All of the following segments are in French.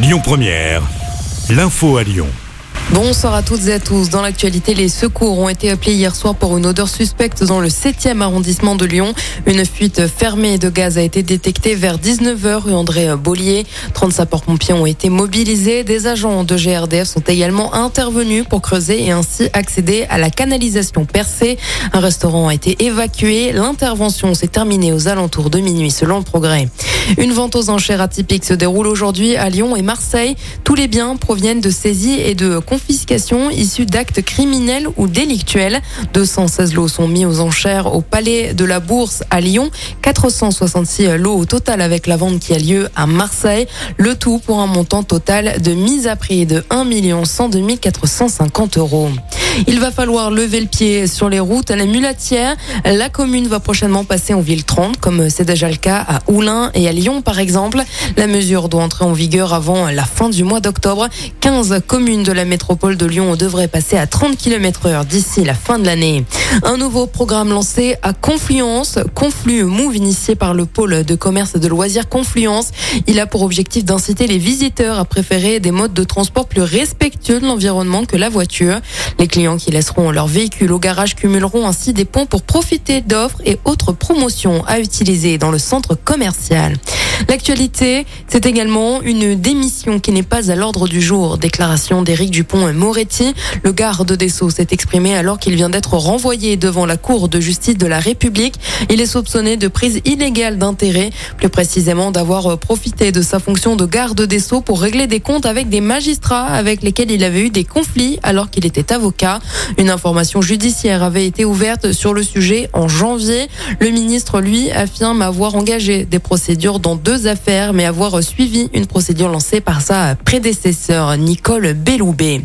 Lyon Première, l'info à Lyon. Bonsoir à toutes et à tous. Dans l'actualité, les secours ont été appelés hier soir pour une odeur suspecte dans le 7e arrondissement de Lyon. Une fuite fermée de gaz a été détectée vers 19h rue André Bollier. 30 sapeurs-pompiers ont été mobilisés. Des agents de GRDF sont également intervenus pour creuser et ainsi accéder à la canalisation percée. Un restaurant a été évacué. L'intervention s'est terminée aux alentours de minuit selon le progrès. Une vente aux enchères atypique se déroule aujourd'hui à Lyon et Marseille. Tous les biens proviennent de saisies et de confiscations issues d'actes criminels ou délictuels. 216 lots sont mis aux enchères au Palais de la Bourse à Lyon. 466 lots au total avec la vente qui a lieu à Marseille. Le tout pour un montant total de mise à prix de 1 102 450 euros. Il va falloir lever le pied sur les routes à la mulatière. La commune va prochainement passer en ville 30, comme c'est déjà le cas à Oulin et à Lyon, par exemple. La mesure doit entrer en vigueur avant la fin du mois d'octobre. 15 communes de la métropole de Lyon devraient passer à 30 km heure d'ici la fin de l'année. Un nouveau programme lancé à Confluence, Conflu Move, initié par le pôle de commerce et de loisirs Confluence. Il a pour objectif d'inciter les visiteurs à préférer des modes de transport plus respectueux de l'environnement que la voiture. Les clients qui laisseront leur véhicule au garage cumuleront ainsi des points pour profiter d'offres et autres promotions à utiliser dans le centre commercial. L'actualité, c'est également une démission qui n'est pas à l'ordre du jour. Déclaration d'Éric Dupont-Moretti. Le garde des Sceaux s'est exprimé alors qu'il vient d'être renvoyé devant la Cour de justice de la République. Il est soupçonné de prise illégale d'intérêt, plus précisément d'avoir profité de sa fonction de garde des Sceaux pour régler des comptes avec des magistrats avec lesquels il avait eu des conflits alors qu'il était avocat. Une information judiciaire avait été ouverte sur le sujet en janvier. Le ministre, lui, affirme avoir engagé des procédures dans deux affaires, mais avoir suivi une procédure lancée par sa prédécesseur, Nicole Belloubet.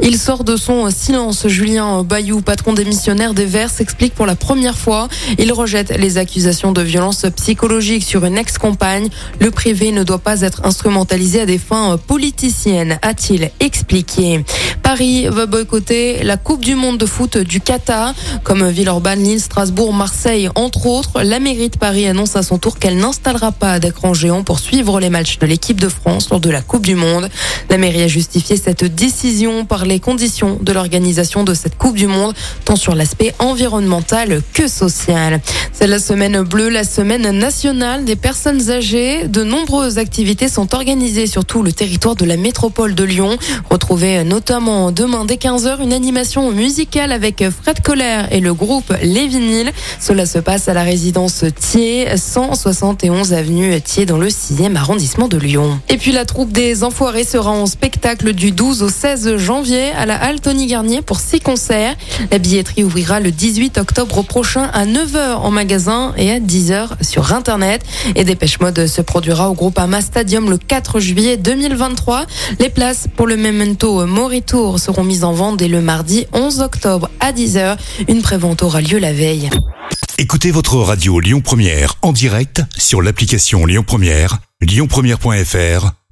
Il sort de son silence. Julien Bayou, patron démissionnaire des Verts, s'explique pour la première fois. Il rejette les accusations de violence psychologique sur une ex-compagne. Le privé ne doit pas être instrumentalisé à des fins politiciennes, a-t-il expliqué. Paris va boycotter la Coupe du Monde de foot du Qatar, comme Villeurbanne, Lille, Strasbourg, Marseille, entre autres. La mairie de Paris annonce à son tour qu'elle n'installera pas d'écran géant pour suivre les matchs de l'équipe de France lors de la Coupe du Monde. La mairie a justifié cette décision par les conditions de l'organisation de cette Coupe du Monde, tant sur l'aspect environnemental que social. C'est la semaine bleue, la semaine nationale des personnes âgées. De nombreuses activités sont organisées sur tout le territoire de la métropole de Lyon. Retrouvez notamment demain dès 15h une animation musicale avec Fred Colère et le groupe Les Vinyles. Cela se passe à la résidence Thiers, 171 avenue Thiers dans le 6e arrondissement de Lyon. Et puis la troupe des Enfoirés sera en spectacle du 12 au 16 janvier à la halle Tony Garnier pour six concerts. La billetterie ouvrira le 18 octobre prochain à 9h en magasin et à 10h sur Internet. Et Dépêche Mode se produira au groupe Ama Stadium le 4 juillet 2023. Les places pour le Memento Moritour seront mises en vente dès le mardi 11 octobre à 10h. Une prévente aura lieu la veille. Écoutez votre radio Lyon Première en direct sur l'application Lyon Première, lyonpremière.fr